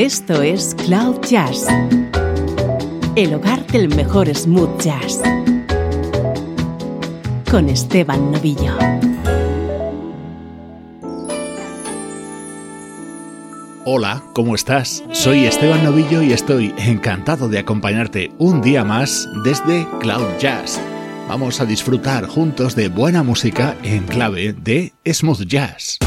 Esto es Cloud Jazz, el hogar del mejor smooth jazz, con Esteban Novillo. Hola, ¿cómo estás? Soy Esteban Novillo y estoy encantado de acompañarte un día más desde Cloud Jazz. Vamos a disfrutar juntos de buena música en clave de smooth jazz.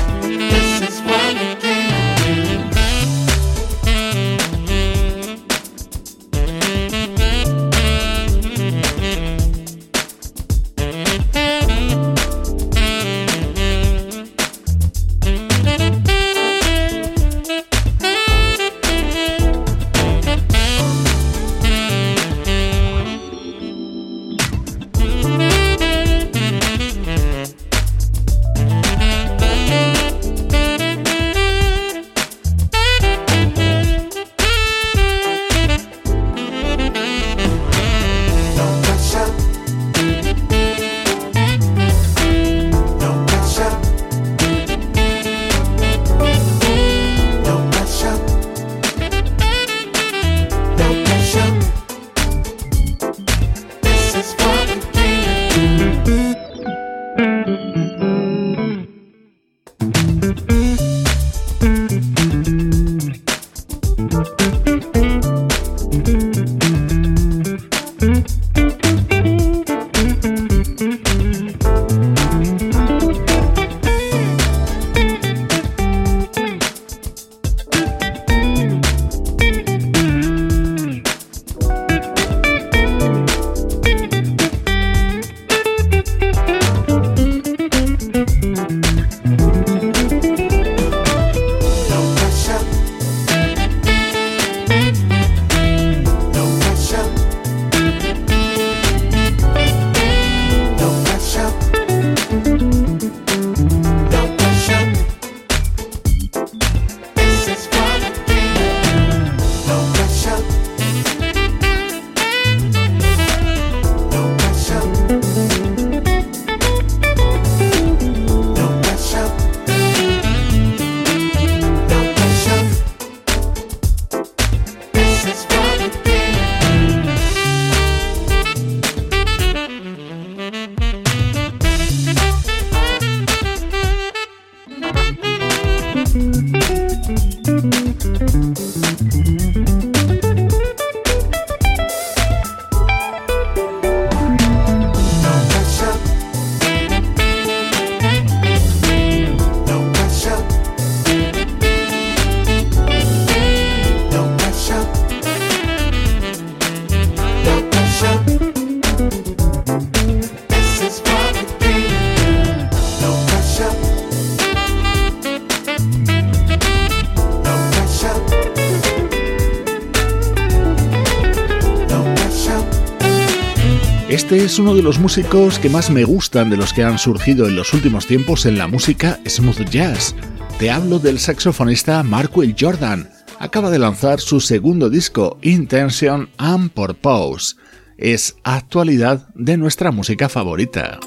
Es uno de los músicos que más me gustan de los que han surgido en los últimos tiempos en la música smooth jazz. Te hablo del saxofonista Will Jordan. Acaba de lanzar su segundo disco, Intention and Purpose. Es actualidad de nuestra música favorita.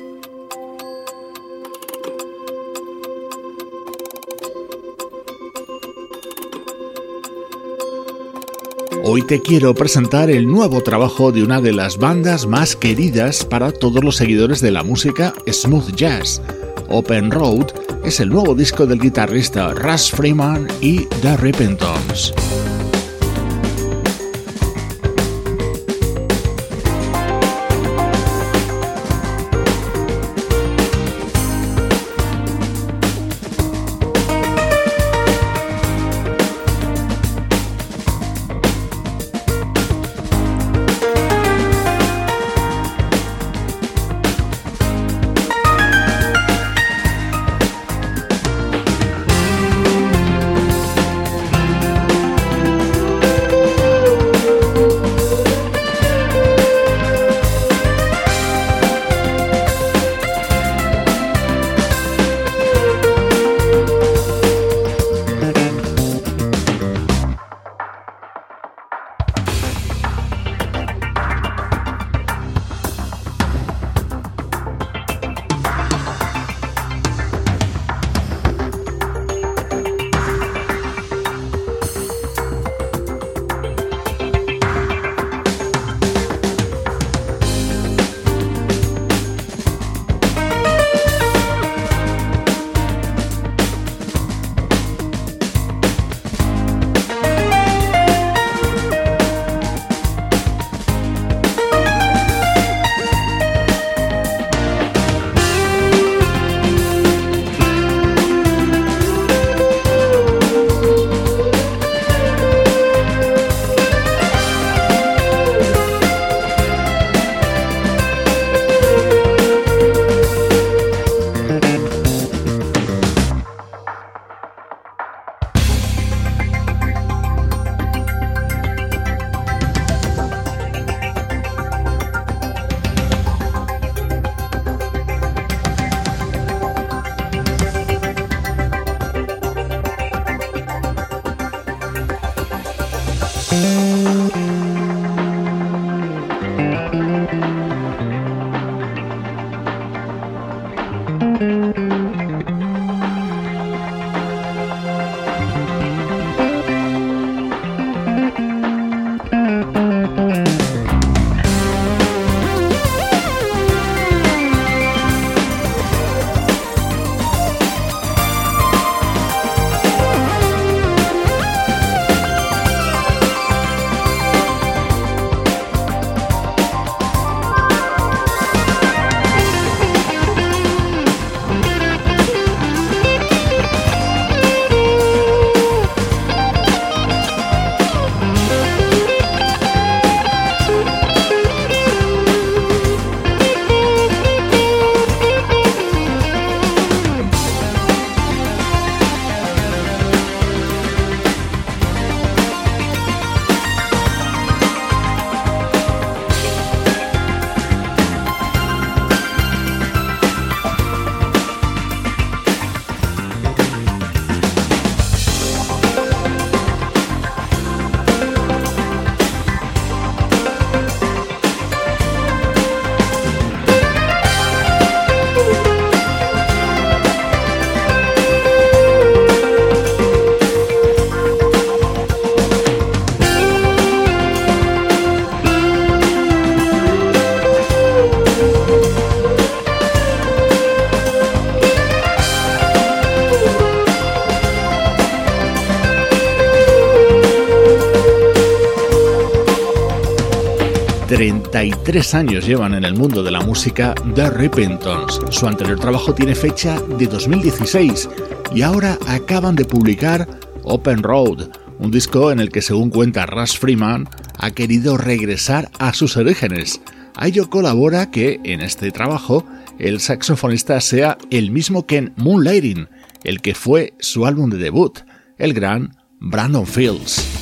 Hoy te quiero presentar el nuevo trabajo de una de las bandas más queridas para todos los seguidores de la música smooth jazz. Open Road es el nuevo disco del guitarrista Russ Freeman y The Repentons. 33 años llevan en el mundo de la música The Repentons. Su anterior trabajo tiene fecha de 2016 y ahora acaban de publicar Open Road, un disco en el que según cuenta Russ Freeman ha querido regresar a sus orígenes. A ello colabora que en este trabajo el saxofonista sea el mismo que en Moonlighting, el que fue su álbum de debut, el gran Brandon Fields.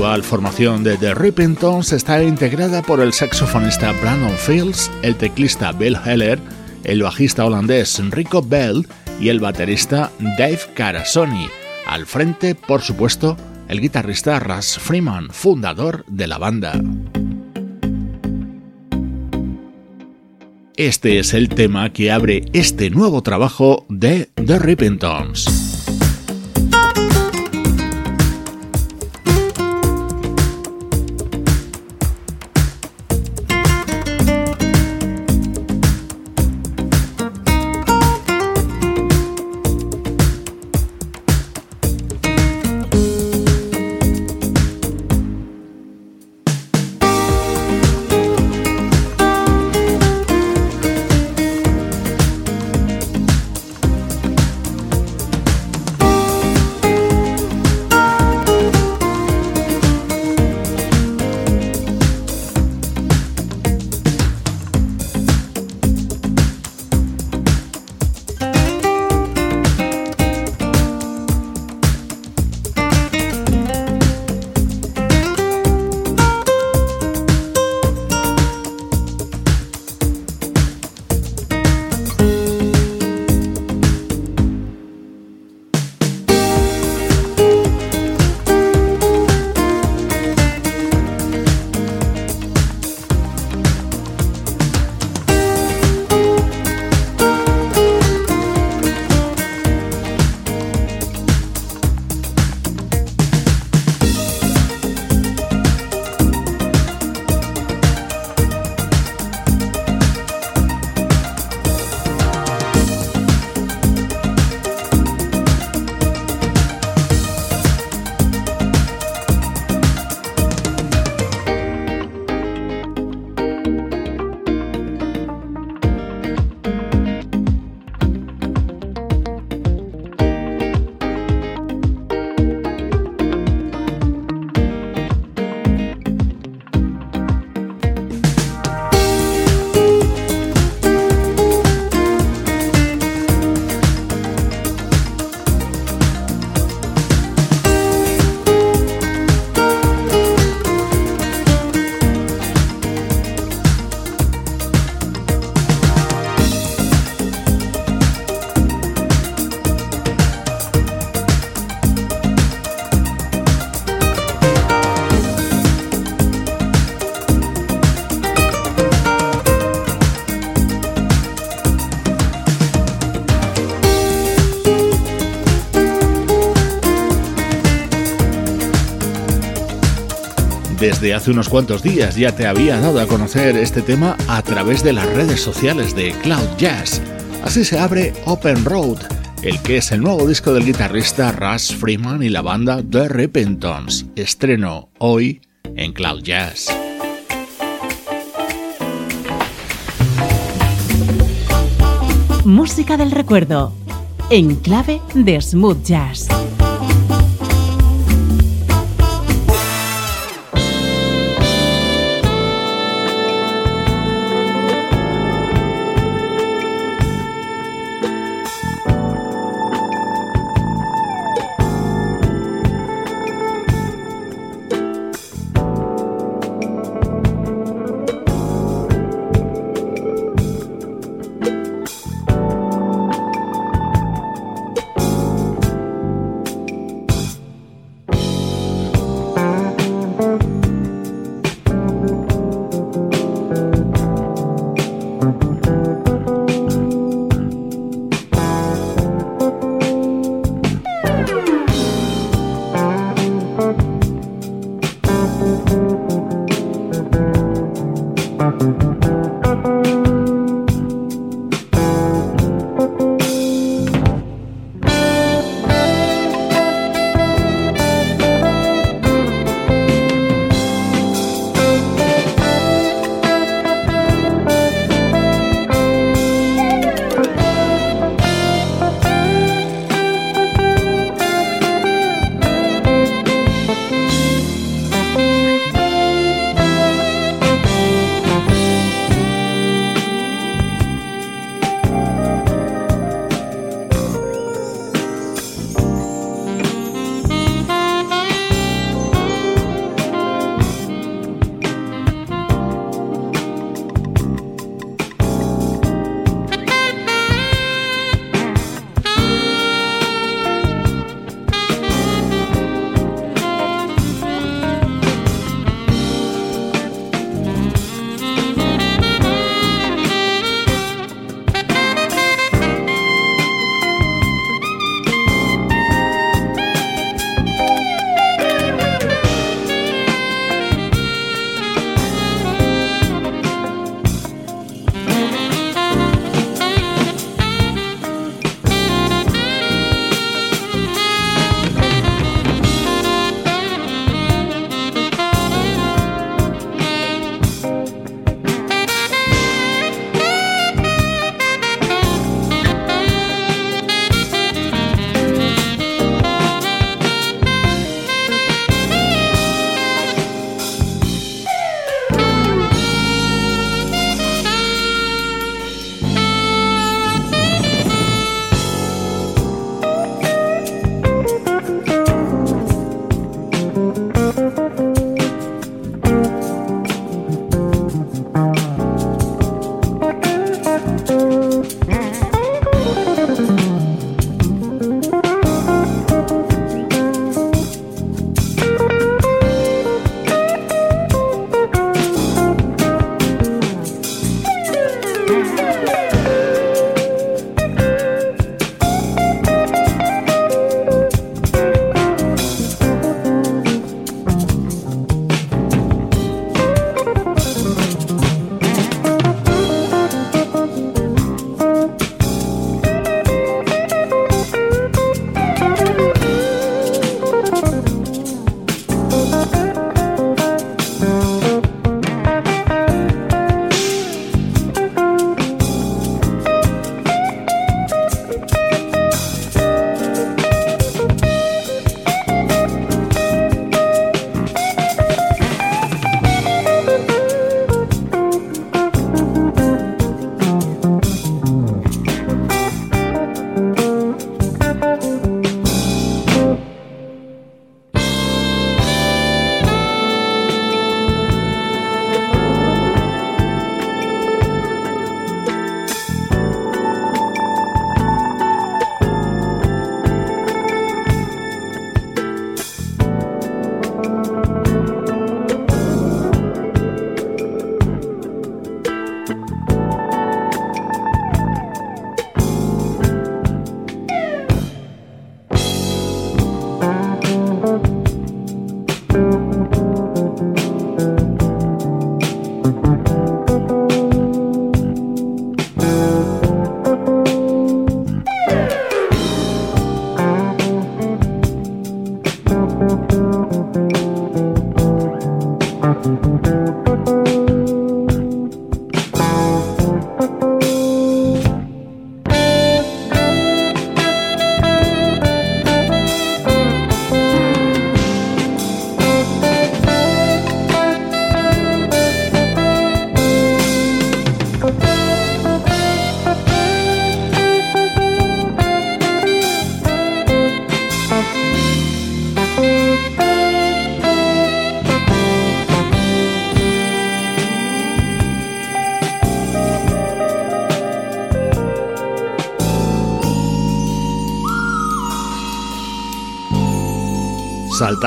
Actual formación de The Rippingtons está integrada por el saxofonista Brandon Fields, el teclista Bill Heller, el bajista holandés Rico Bell y el baterista Dave Carasoni. Al frente, por supuesto, el guitarrista Russ Freeman, fundador de la banda. Este es el tema que abre este nuevo trabajo de The Rippingtons. Desde hace unos cuantos días ya te había dado a conocer este tema a través de las redes sociales de Cloud Jazz. Así se abre Open Road, el que es el nuevo disco del guitarrista Russ Freeman y la banda The Repentons. Estreno hoy en Cloud Jazz. Música del recuerdo, en clave de smooth jazz.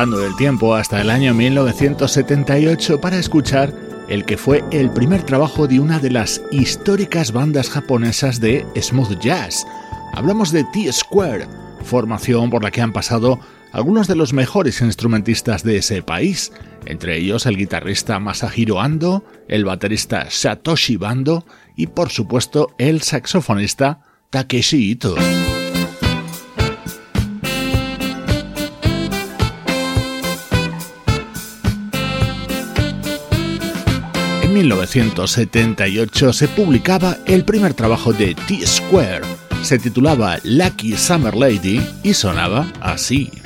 Saltando del tiempo hasta el año 1978 para escuchar el que fue el primer trabajo de una de las históricas bandas japonesas de smooth jazz. Hablamos de T-Square, formación por la que han pasado algunos de los mejores instrumentistas de ese país, entre ellos el guitarrista Masahiro Ando, el baterista Satoshi Bando y por supuesto el saxofonista Takeshi Ito. 1978 se publicaba el primer trabajo de T-Square. Se titulaba Lucky Summer Lady y sonaba así.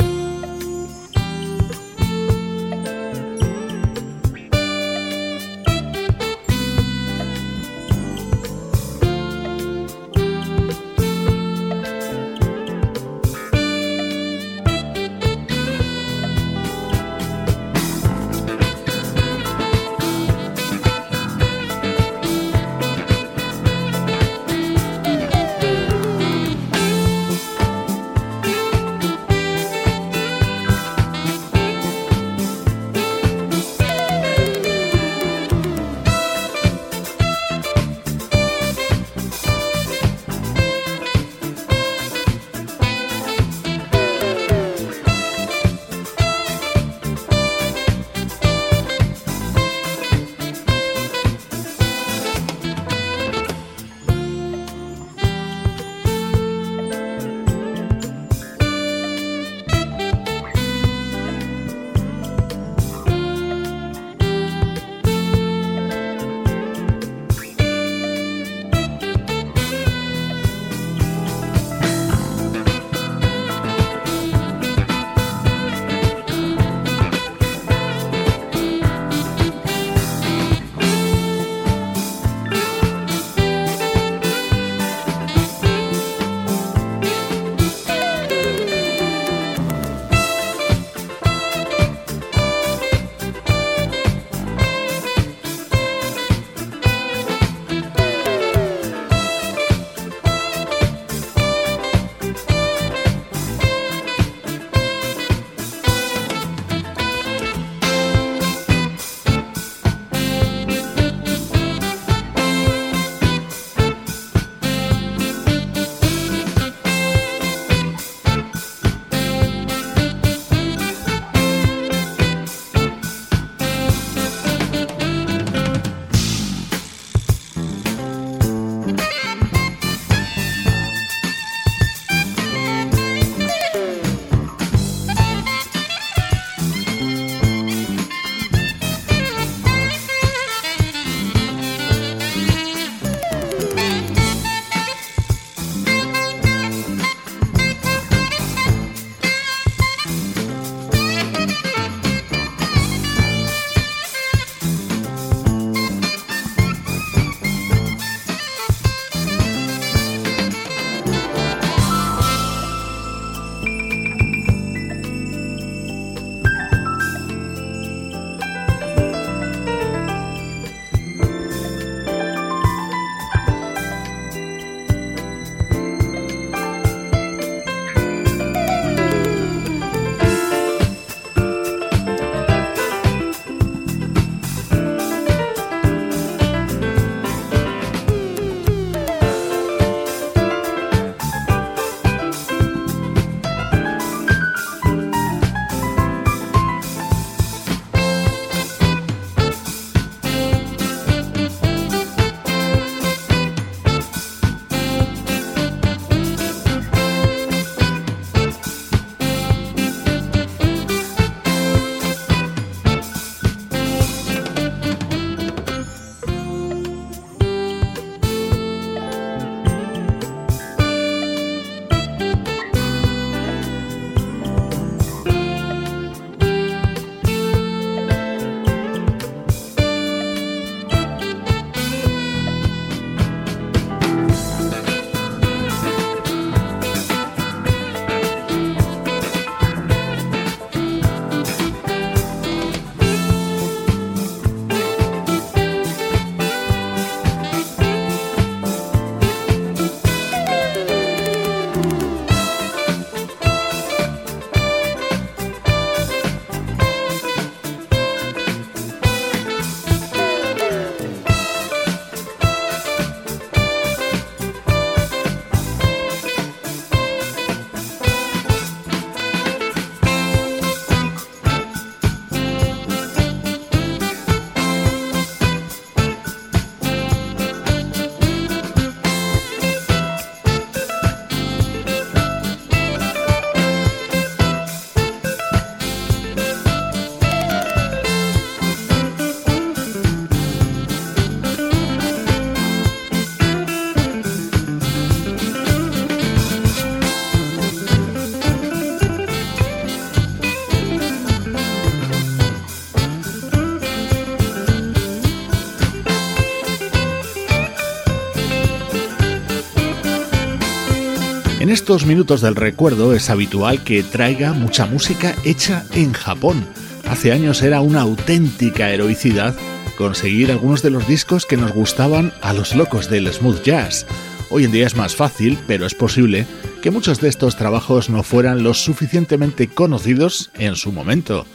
Estos minutos del recuerdo es habitual que traiga mucha música hecha en Japón. Hace años era una auténtica heroicidad conseguir algunos de los discos que nos gustaban a los locos del smooth jazz. Hoy en día es más fácil, pero es posible que muchos de estos trabajos no fueran lo suficientemente conocidos en su momento.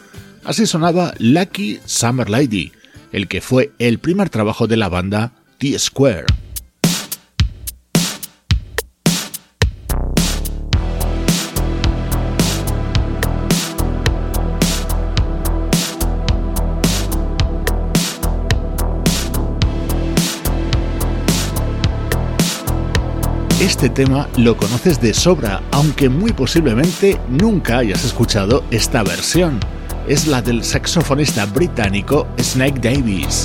Así sonaba Lucky Summer Lady, el que fue el primer trabajo de la banda T-Square. Este tema lo conoces de sobra, aunque muy posiblemente nunca hayas escuchado esta versión. Es la del saxofonista británico Snake Davis.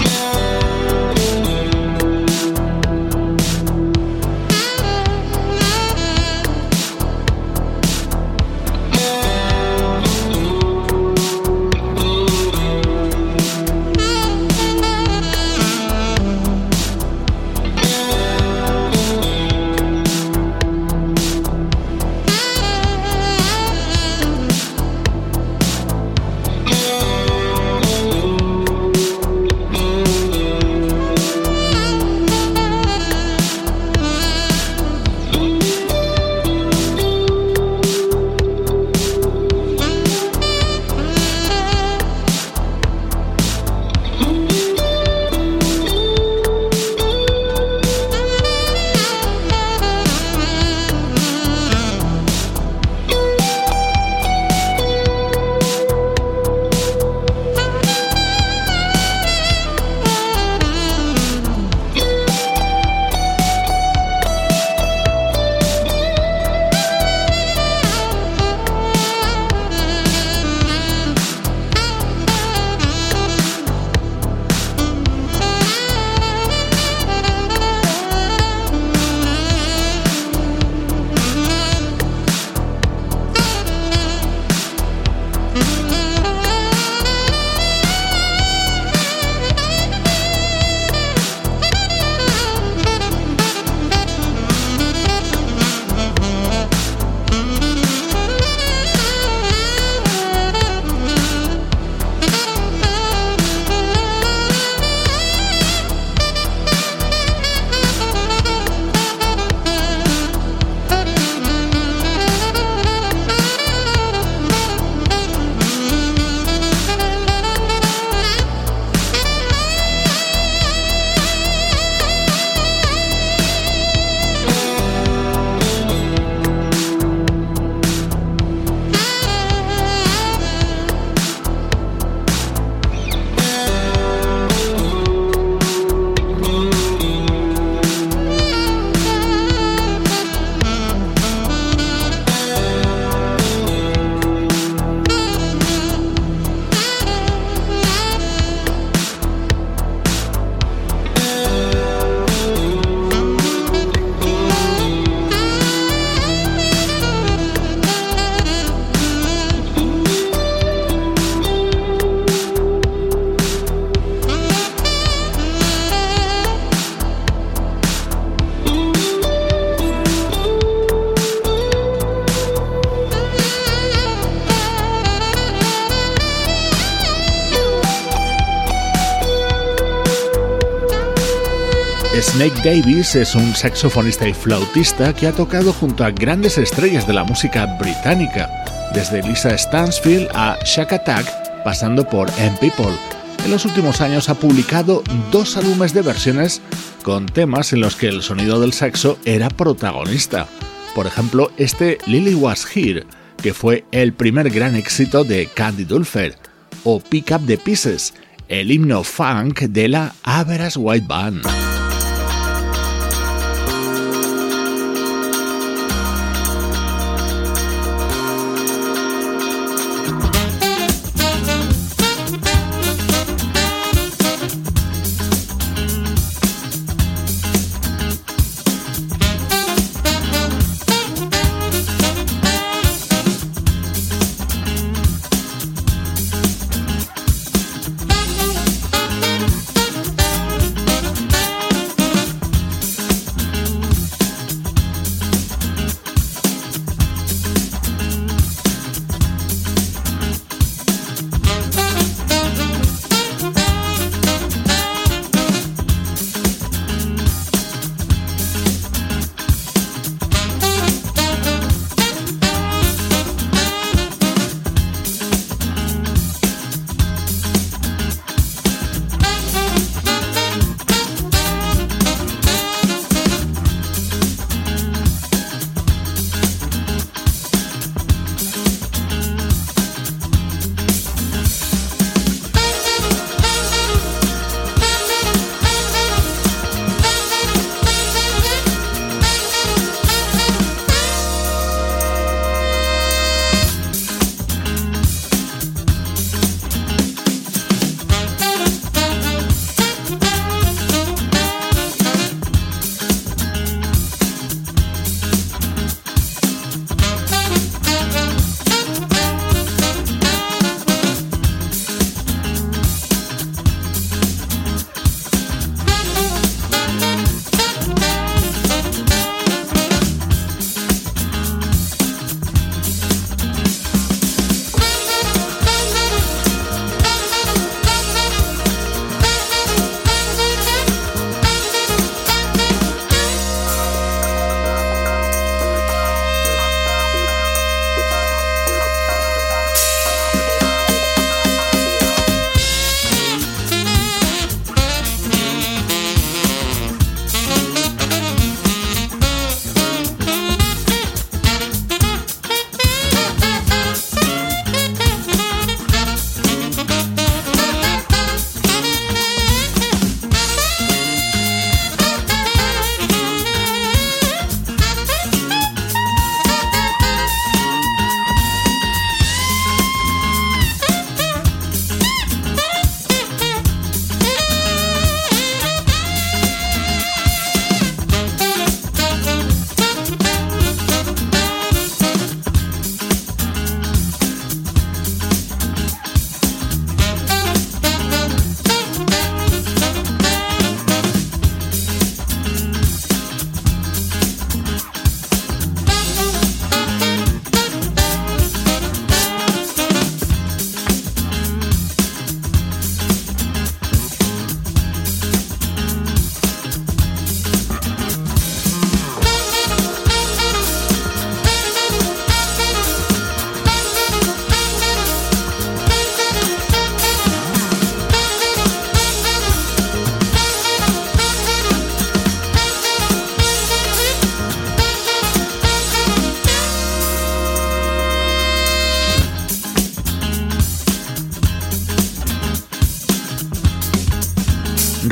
Snake Davis es un saxofonista y flautista que ha tocado junto a grandes estrellas de la música británica, desde Lisa Stansfield a Shack Attack, pasando por M People. En los últimos años ha publicado dos álbumes de versiones con temas en los que el sonido del saxo era protagonista. Por ejemplo, este Lily Was Here, que fue el primer gran éxito de Candy Dulfer, o Pick Up the Pieces, el himno funk de la Average White Band.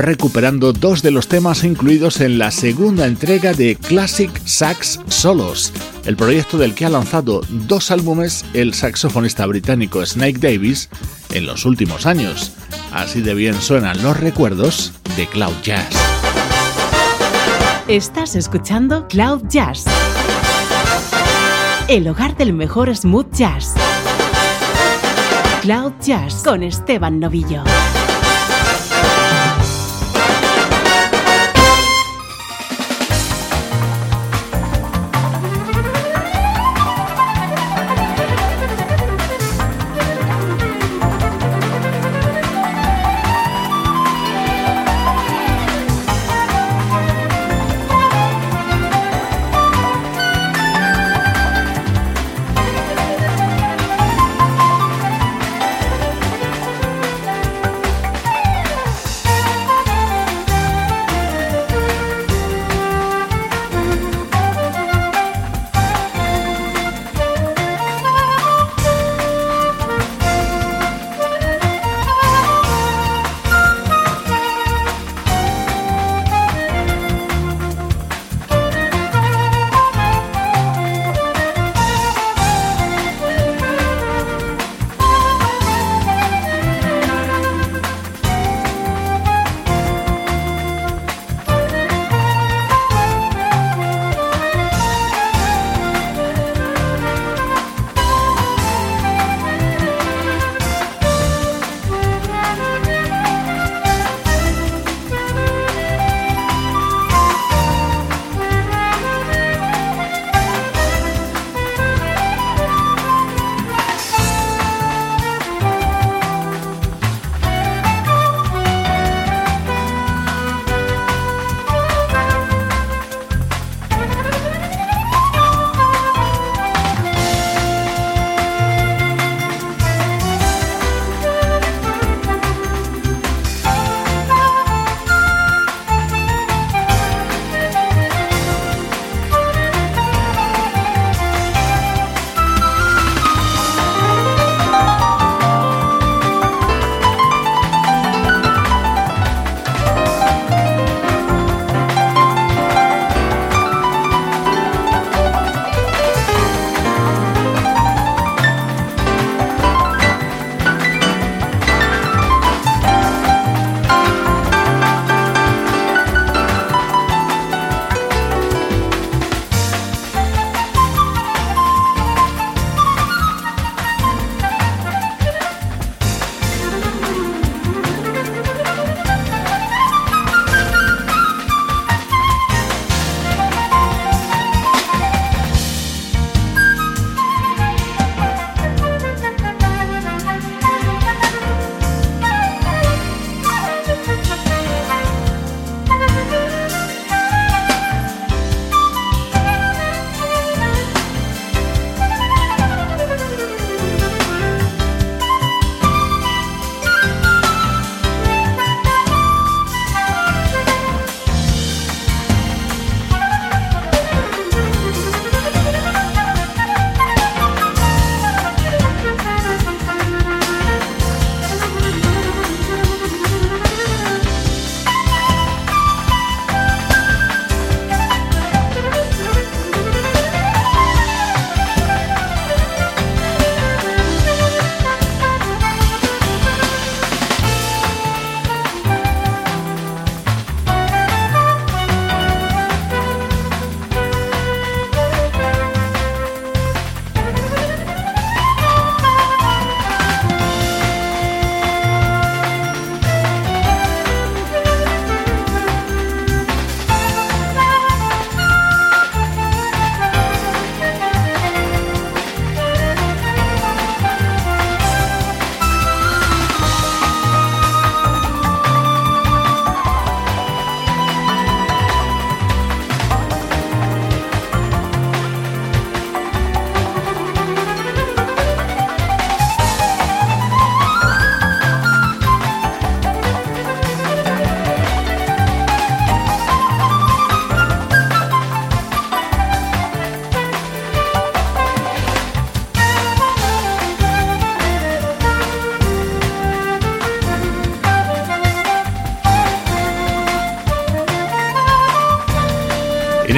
Recuperando dos de los temas incluidos en la segunda entrega de Classic Sax Solos, el proyecto del que ha lanzado dos álbumes el saxofonista británico Snake Davis en los últimos años. Así de bien suenan los recuerdos de Cloud Jazz. Estás escuchando Cloud Jazz, el hogar del mejor smooth jazz. Cloud Jazz con Esteban Novillo.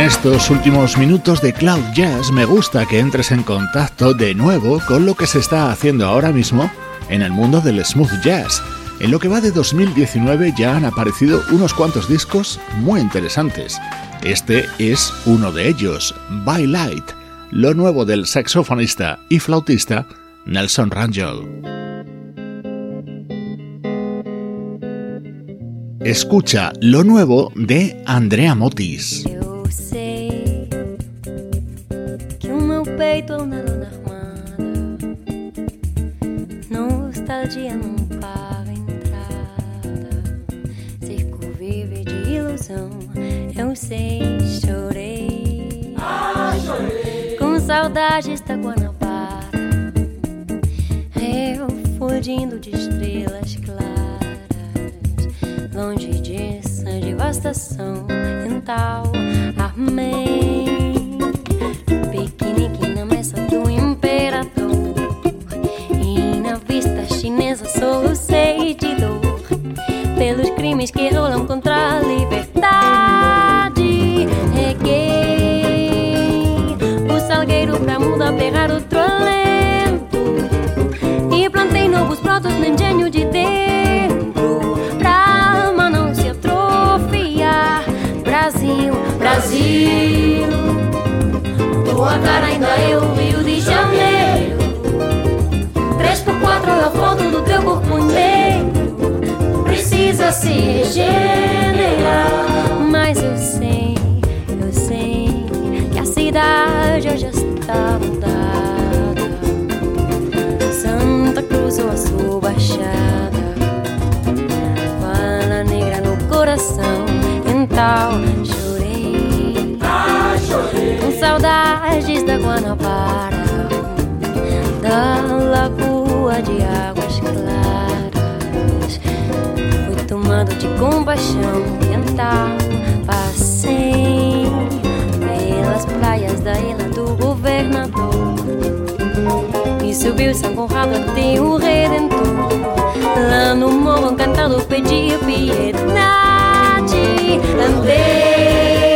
Estos últimos minutos de Cloud Jazz me gusta que entres en contacto de nuevo con lo que se está haciendo ahora mismo en el mundo del smooth jazz. En lo que va de 2019 ya han aparecido unos cuantos discos muy interesantes. Este es uno de ellos, By Light, lo nuevo del saxofonista y flautista Nelson Rangel. Escucha lo nuevo de Andrea Motis. Longe disso, devastação mental. Amém. Precisa se regenerar. Mas eu sei, eu sei que a cidade hoje está mudada. Santa Cruz ou a sua baixada. Fala negra no coração. Então chorei. Ah, chorei. Com saudades da Guanabara de compaixão ambiental. Passei pelas praias da ilha do governador. E subiu São Conrado até o Redentor. Lá no morro encantado pedi piedade. Andei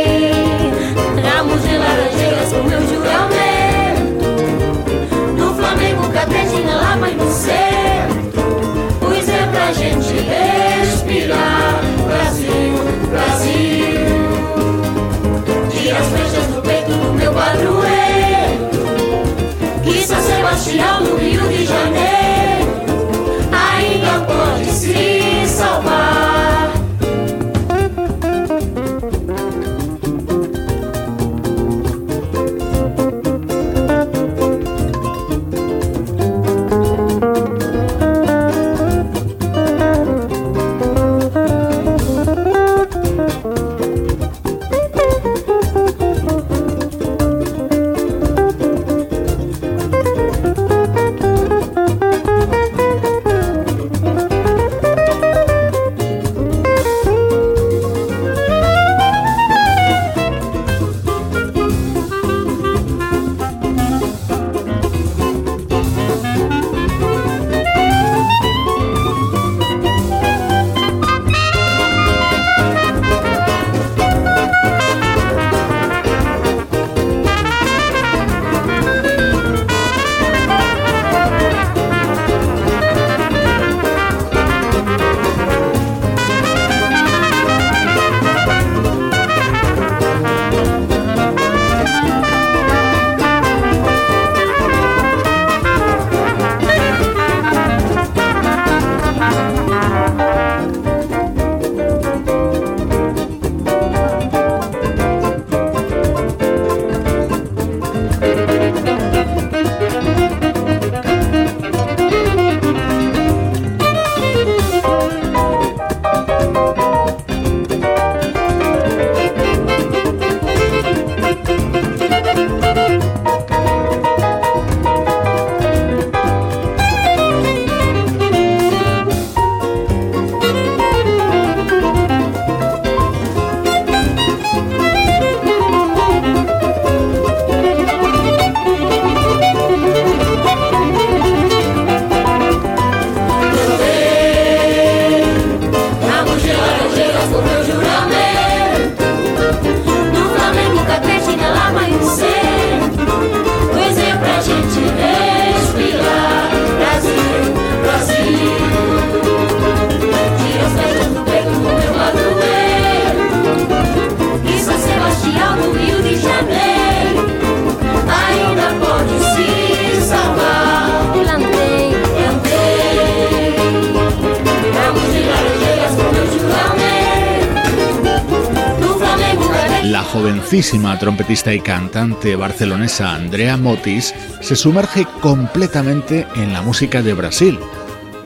jovencísima trompetista y cantante barcelonesa Andrea Motis se sumerge completamente en la música de Brasil,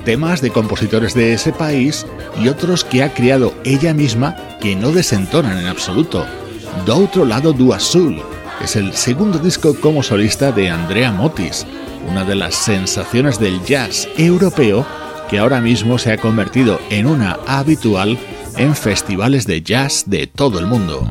temas de compositores de ese país y otros que ha creado ella misma que no desentonan en absoluto. Do otro lado do azul es el segundo disco como solista de Andrea Motis, una de las sensaciones del jazz europeo que ahora mismo se ha convertido en una habitual en festivales de jazz de todo el mundo.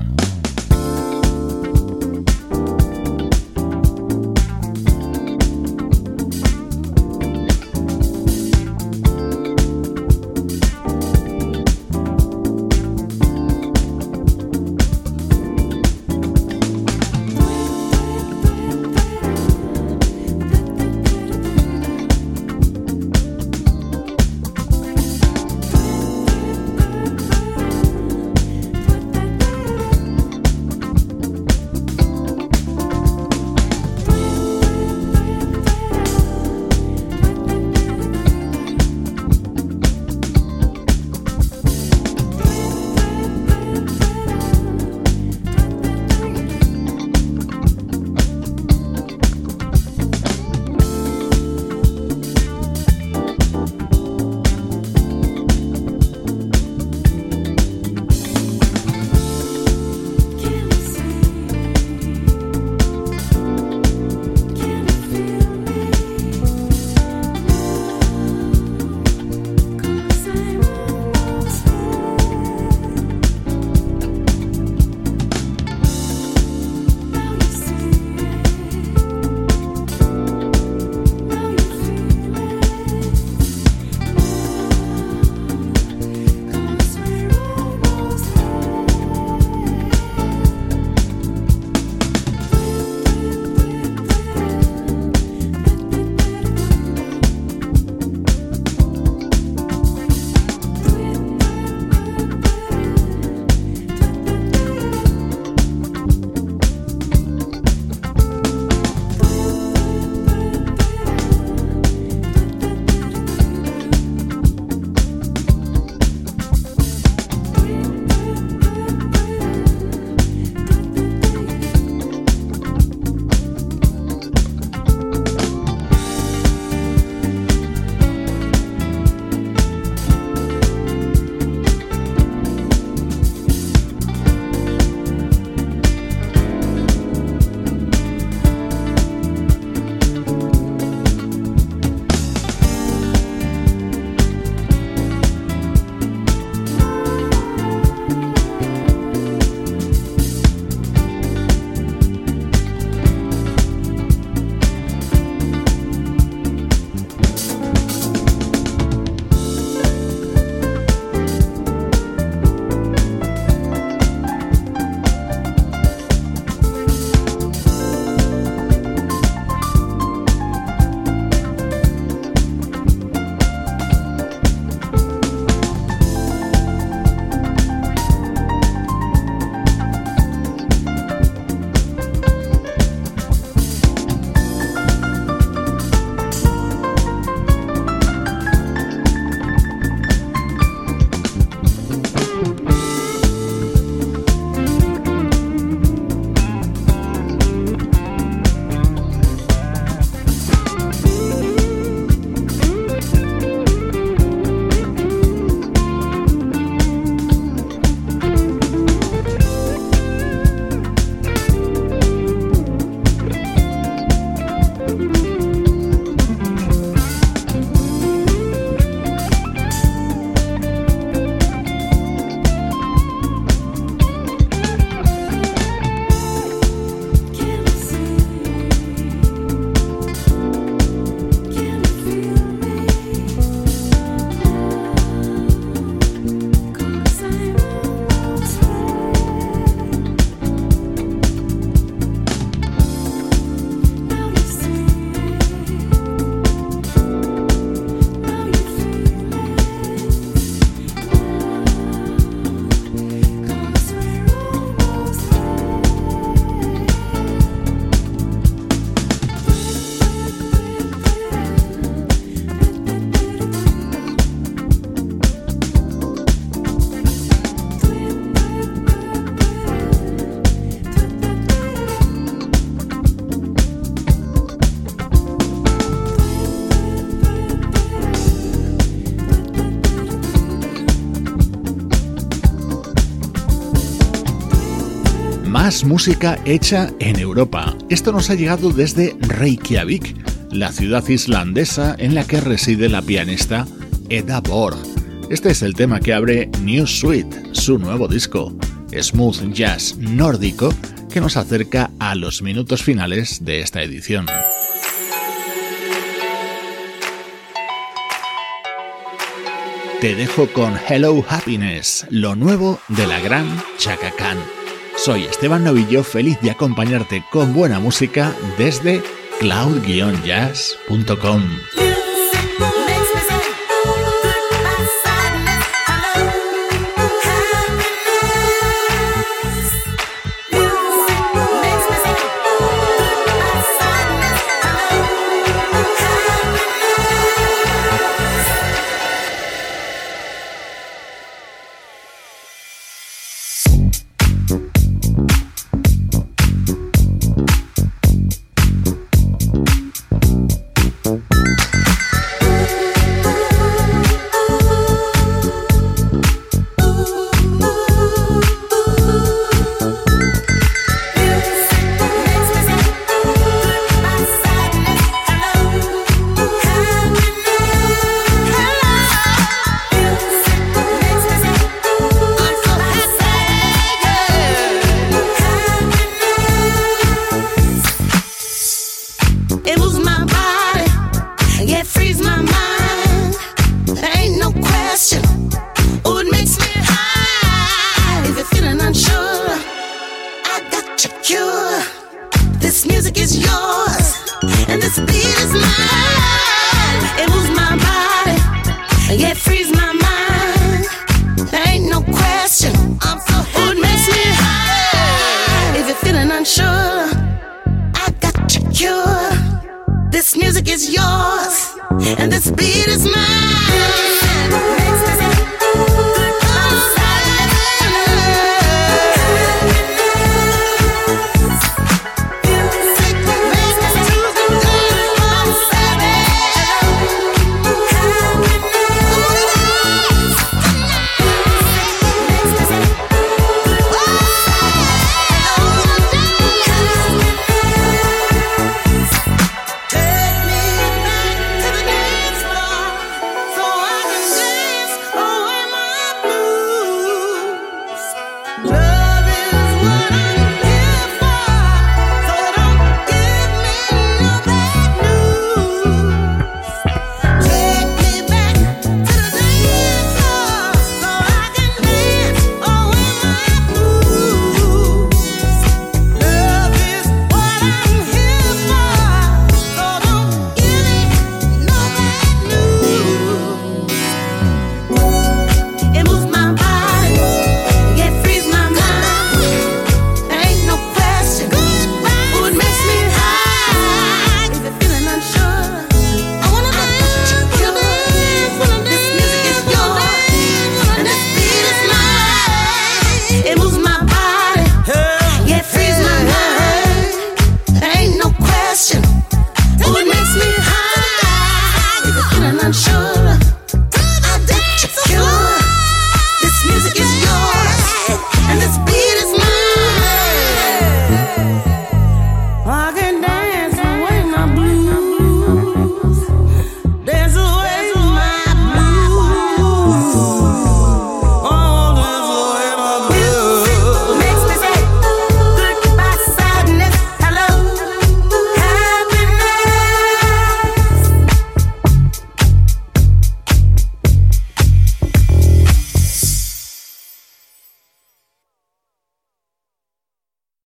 Más música hecha en Europa. Esto nos ha llegado desde Reykjavik, la ciudad islandesa en la que reside la pianista Edda Borg. Este es el tema que abre New Suite, su nuevo disco, smooth jazz nórdico que nos acerca a los minutos finales de esta edición. Te dejo con Hello Happiness, lo nuevo de la gran Chaka Khan. Soy Esteban Novillo, feliz de acompañarte con buena música desde cloud-jazz.com.